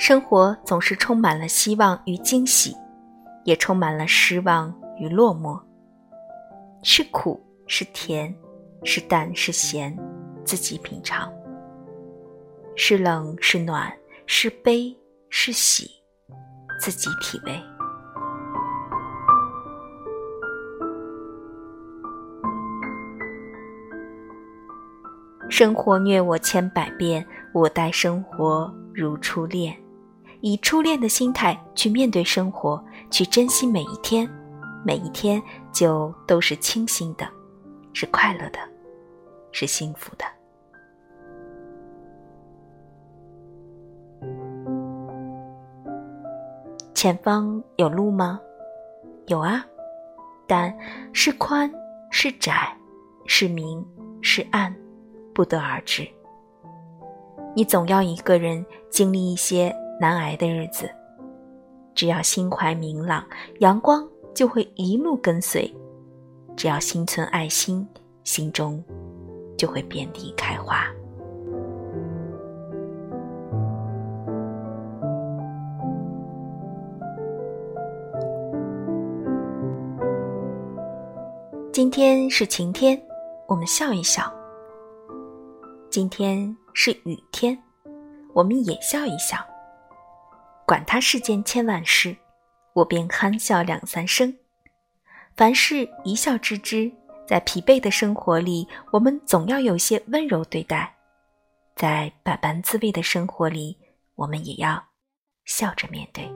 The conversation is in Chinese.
生活总是充满了希望与惊喜，也充满了失望与落寞。是苦是甜，是淡是咸，自己品尝；是冷是暖，是悲是喜，自己体味。生活虐我千百遍，我待生活如初恋。以初恋的心态去面对生活，去珍惜每一天，每一天就都是清新的，是快乐的，是幸福的。前方有路吗？有啊，但是宽是窄，是明是暗，不得而知。你总要一个人经历一些。难挨的日子，只要心怀明朗，阳光就会一路跟随；只要心存爱心，心中就会遍地开花。今天是晴天，我们笑一笑；今天是雨天，我们也笑一笑。管他世间千万事，我便憨笑两三声。凡事一笑置之，在疲惫的生活里，我们总要有些温柔对待；在百般滋味的生活里，我们也要笑着面对。